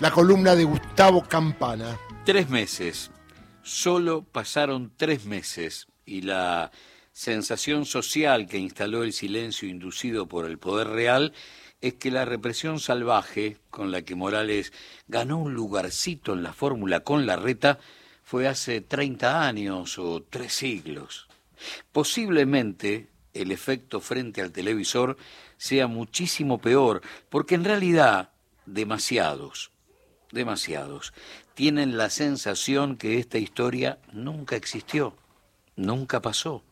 la columna de Gustavo Campana. Tres meses, solo pasaron tres meses y la sensación social que instaló el silencio inducido por el poder real es que la represión salvaje con la que Morales ganó un lugarcito en la fórmula con la reta fue hace 30 años o tres siglos. Posiblemente el efecto frente al televisor sea muchísimo peor, porque en realidad demasiados, demasiados, tienen la sensación que esta historia nunca existió, nunca pasó,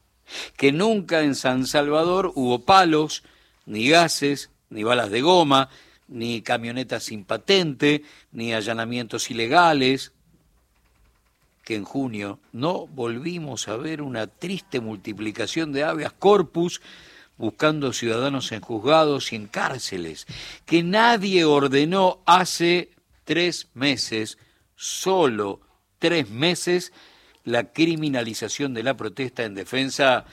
que nunca en San Salvador hubo palos, ni gases, ni balas de goma, ni camionetas sin patente, ni allanamientos ilegales, que en junio no volvimos a ver una triste multiplicación de habeas corpus buscando ciudadanos en juzgados y en cárceles, que nadie ordenó hace tres meses, solo tres meses, la criminalización de la protesta en defensa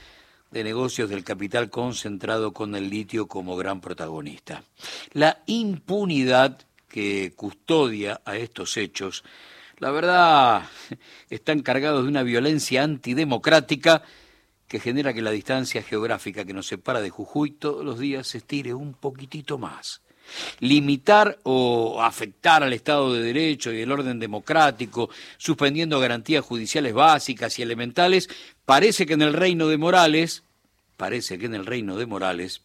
de negocios del capital concentrado con el litio como gran protagonista. La impunidad que custodia a estos hechos, la verdad, están cargados de una violencia antidemocrática que genera que la distancia geográfica que nos separa de Jujuy todos los días se estire un poquitito más. Limitar o afectar al Estado de Derecho y el orden democrático, suspendiendo garantías judiciales básicas y elementales, parece que en el reino de Morales, parece que en el reino de Morales,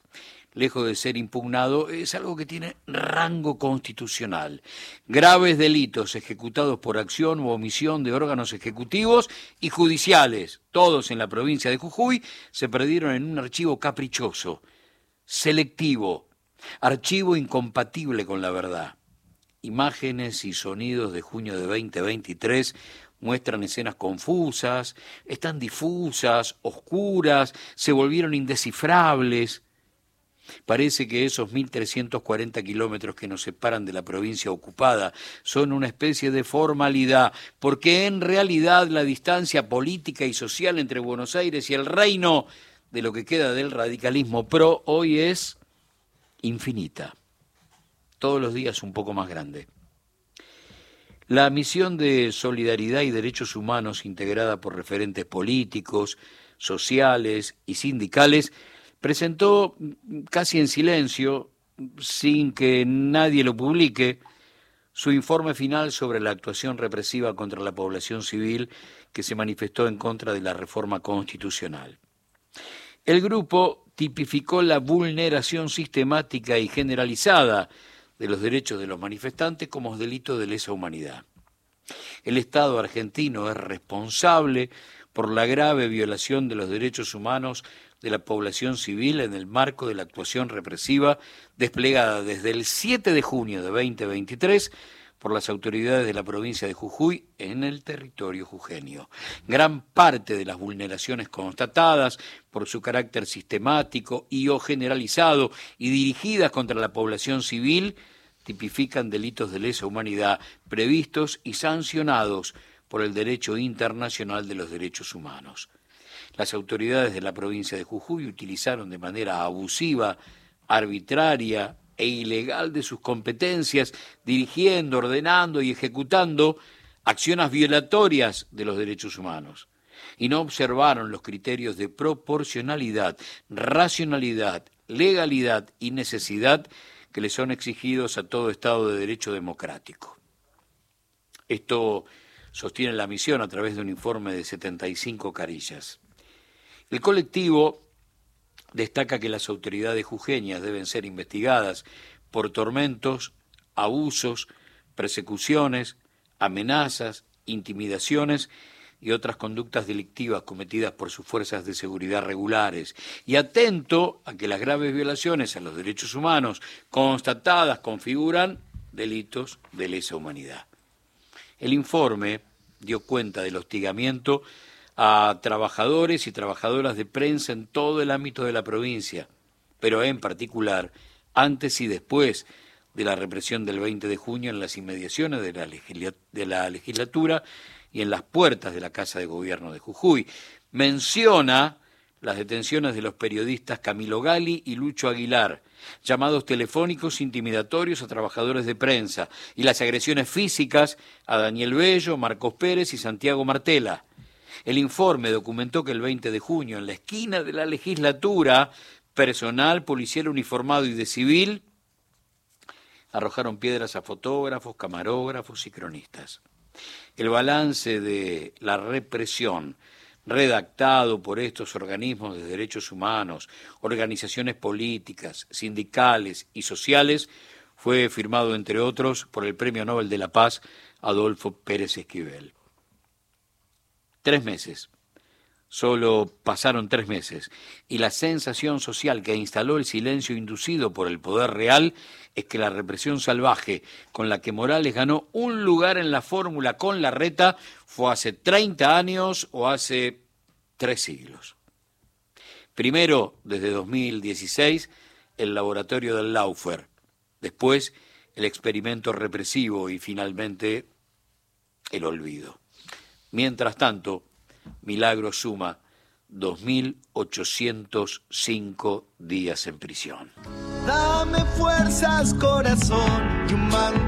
lejos de ser impugnado, es algo que tiene rango constitucional. Graves delitos ejecutados por acción u omisión de órganos ejecutivos y judiciales, todos en la provincia de Jujuy, se perdieron en un archivo caprichoso, selectivo, archivo incompatible con la verdad. Imágenes y sonidos de junio de 2023 muestran escenas confusas, están difusas, oscuras, se volvieron indescifrables. Parece que esos 1.340 kilómetros que nos separan de la provincia ocupada son una especie de formalidad, porque en realidad la distancia política y social entre Buenos Aires y el reino de lo que queda del radicalismo pro hoy es infinita, todos los días un poco más grande. La misión de solidaridad y derechos humanos integrada por referentes políticos, sociales y sindicales presentó casi en silencio, sin que nadie lo publique, su informe final sobre la actuación represiva contra la población civil que se manifestó en contra de la reforma constitucional. El grupo tipificó la vulneración sistemática y generalizada de los derechos de los manifestantes como delito de lesa humanidad. El Estado argentino es responsable por la grave violación de los derechos humanos de la población civil en el marco de la actuación represiva desplegada desde el 7 de junio de 2023 por las autoridades de la provincia de Jujuy en el territorio jujeño. Gran parte de las vulneraciones constatadas por su carácter sistemático y o generalizado y dirigidas contra la población civil tipifican delitos de lesa humanidad previstos y sancionados por el derecho internacional de los derechos humanos. Las autoridades de la provincia de Jujuy utilizaron de manera abusiva, arbitraria e ilegal de sus competencias, dirigiendo, ordenando y ejecutando acciones violatorias de los derechos humanos. Y no observaron los criterios de proporcionalidad, racionalidad, legalidad y necesidad que le son exigidos a todo Estado de Derecho democrático. Esto sostiene la misión a través de un informe de 75 carillas. El colectivo destaca que las autoridades jujeñas deben ser investigadas por tormentos, abusos, persecuciones, amenazas, intimidaciones y otras conductas delictivas cometidas por sus fuerzas de seguridad regulares, y atento a que las graves violaciones a los derechos humanos constatadas configuran delitos de lesa humanidad. El informe dio cuenta del hostigamiento a trabajadores y trabajadoras de prensa en todo el ámbito de la provincia, pero en particular antes y después de la represión del 20 de junio en las inmediaciones de la, de la legislatura y en las puertas de la Casa de Gobierno de Jujuy. Menciona las detenciones de los periodistas Camilo Gali y Lucho Aguilar, llamados telefónicos intimidatorios a trabajadores de prensa y las agresiones físicas a Daniel Bello, Marcos Pérez y Santiago Martela. El informe documentó que el 20 de junio, en la esquina de la legislatura, personal policial uniformado y de civil arrojaron piedras a fotógrafos, camarógrafos y cronistas. El balance de la represión redactado por estos organismos de derechos humanos, organizaciones políticas, sindicales y sociales, fue firmado, entre otros, por el Premio Nobel de la Paz Adolfo Pérez Esquivel. Tres meses. Solo pasaron tres meses y la sensación social que instaló el silencio inducido por el poder real es que la represión salvaje con la que Morales ganó un lugar en la fórmula con la reta fue hace 30 años o hace tres siglos. Primero, desde 2016, el laboratorio del Laufer, después el experimento represivo y finalmente el olvido. Mientras tanto, Milagro suma 2.805 días en prisión. Dame fuerzas, corazón,